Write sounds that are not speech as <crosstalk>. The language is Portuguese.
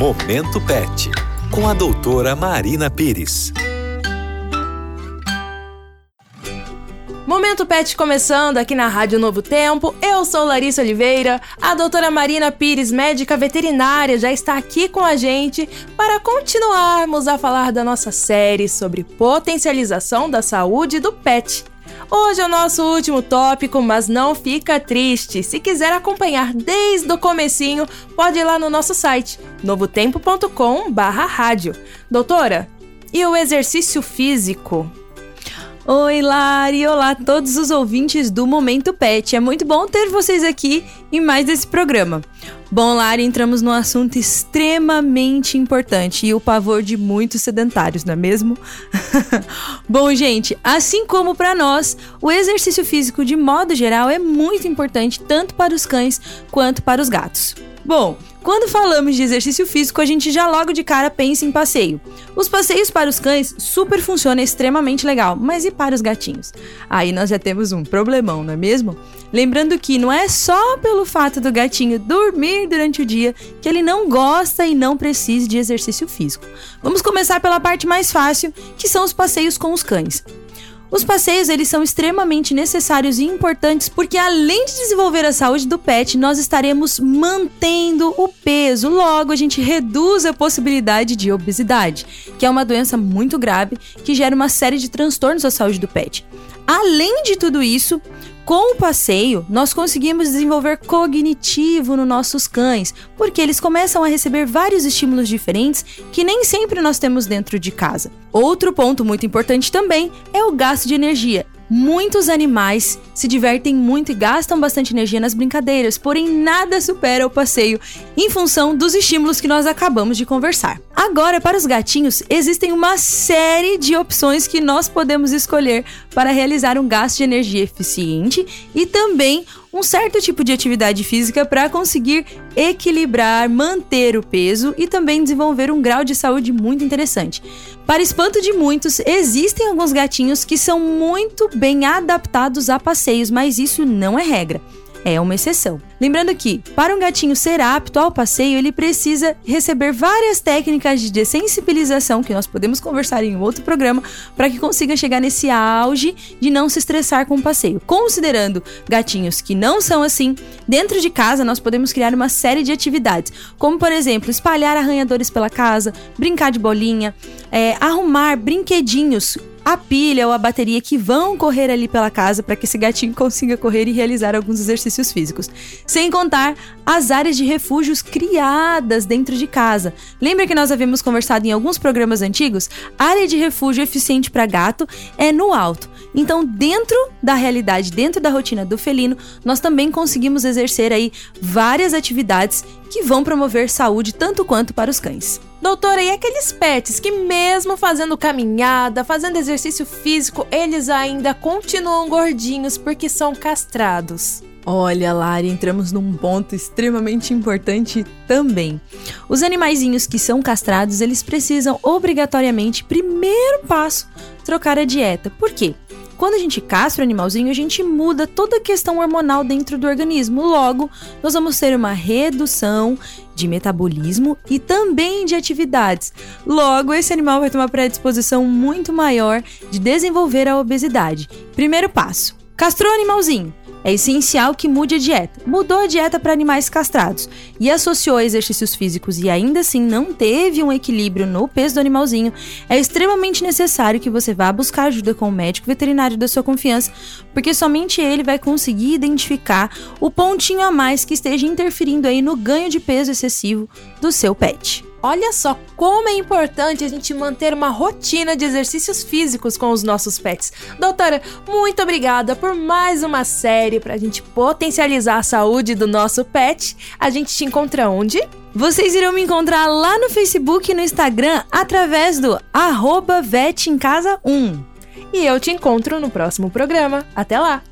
Momento Pet, com a doutora Marina Pires. Momento Pet começando aqui na Rádio Novo Tempo. Eu sou Larissa Oliveira. A doutora Marina Pires, médica veterinária, já está aqui com a gente para continuarmos a falar da nossa série sobre potencialização da saúde do pet. Hoje é o nosso último tópico, mas não fica triste. Se quiser acompanhar desde o comecinho, pode ir lá no nosso site novotempo.com/rádio. Doutora, e o exercício físico? Oi, Lari! Olá a todos os ouvintes do Momento Pet. É muito bom ter vocês aqui em mais esse programa. Bom, Lari, entramos num assunto extremamente importante e o pavor de muitos sedentários, não é mesmo? <laughs> bom, gente, assim como para nós, o exercício físico de modo geral é muito importante tanto para os cães quanto para os gatos. Bom, quando falamos de exercício físico, a gente já logo de cara pensa em passeio. Os passeios para os cães super funcionam extremamente legal, mas e para os gatinhos? Aí nós já temos um problemão, não é mesmo? Lembrando que não é só pelo fato do gatinho dormir durante o dia que ele não gosta e não precisa de exercício físico. Vamos começar pela parte mais fácil, que são os passeios com os cães. Os passeios eles são extremamente necessários e importantes porque além de desenvolver a saúde do pet, nós estaremos mantendo o peso. Logo, a gente reduz a possibilidade de obesidade, que é uma doença muito grave que gera uma série de transtornos à saúde do pet. Além de tudo isso, com o passeio, nós conseguimos desenvolver cognitivo nos nossos cães, porque eles começam a receber vários estímulos diferentes que nem sempre nós temos dentro de casa. Outro ponto muito importante também é o gasto de energia. Muitos animais se divertem muito e gastam bastante energia nas brincadeiras, porém nada supera o passeio em função dos estímulos que nós acabamos de conversar. Agora, para os gatinhos, existem uma série de opções que nós podemos escolher para realizar um gasto de energia eficiente e também um certo tipo de atividade física para conseguir equilibrar, manter o peso e também desenvolver um grau de saúde muito interessante. Para espanto de muitos, existem alguns gatinhos que são muito bem adaptados a passeios, mas isso não é regra é uma exceção. Lembrando que, para um gatinho ser apto ao passeio, ele precisa receber várias técnicas de dessensibilização, que nós podemos conversar em outro programa, para que consiga chegar nesse auge de não se estressar com o passeio. Considerando gatinhos que não são assim, dentro de casa nós podemos criar uma série de atividades, como por exemplo, espalhar arranhadores pela casa, brincar de bolinha, é, arrumar brinquedinhos a pilha ou a bateria que vão correr ali pela casa para que esse gatinho consiga correr e realizar alguns exercícios físicos. Sem contar as áreas de refúgios criadas dentro de casa. Lembra que nós havíamos conversado em alguns programas antigos? área de refúgio eficiente para gato é no alto. Então, dentro da realidade, dentro da rotina do felino, nós também conseguimos exercer aí várias atividades que vão promover saúde tanto quanto para os cães. Doutora, e aqueles pets que, mesmo fazendo caminhada, fazendo exercício físico, eles ainda continuam gordinhos porque são castrados? Olha, Lari, entramos num ponto extremamente importante também. Os animaizinhos que são castrados, eles precisam obrigatoriamente, primeiro passo, trocar a dieta. Por quê? Quando a gente castra o animalzinho, a gente muda toda a questão hormonal dentro do organismo. Logo, nós vamos ter uma redução de metabolismo e também de atividades. Logo, esse animal vai ter uma predisposição muito maior de desenvolver a obesidade. Primeiro passo: castrou o animalzinho. É essencial que mude a dieta. Mudou a dieta para animais castrados e associou exercícios físicos e ainda assim não teve um equilíbrio no peso do animalzinho, é extremamente necessário que você vá buscar ajuda com o médico veterinário da sua confiança, porque somente ele vai conseguir identificar o pontinho a mais que esteja interferindo aí no ganho de peso excessivo do seu pet. Olha só como é importante a gente manter uma rotina de exercícios físicos com os nossos pets. Doutora, muito obrigada por mais uma série para a gente potencializar a saúde do nosso pet. A gente te encontra onde? Vocês irão me encontrar lá no Facebook e no Instagram através do arroba 1 E eu te encontro no próximo programa. Até lá!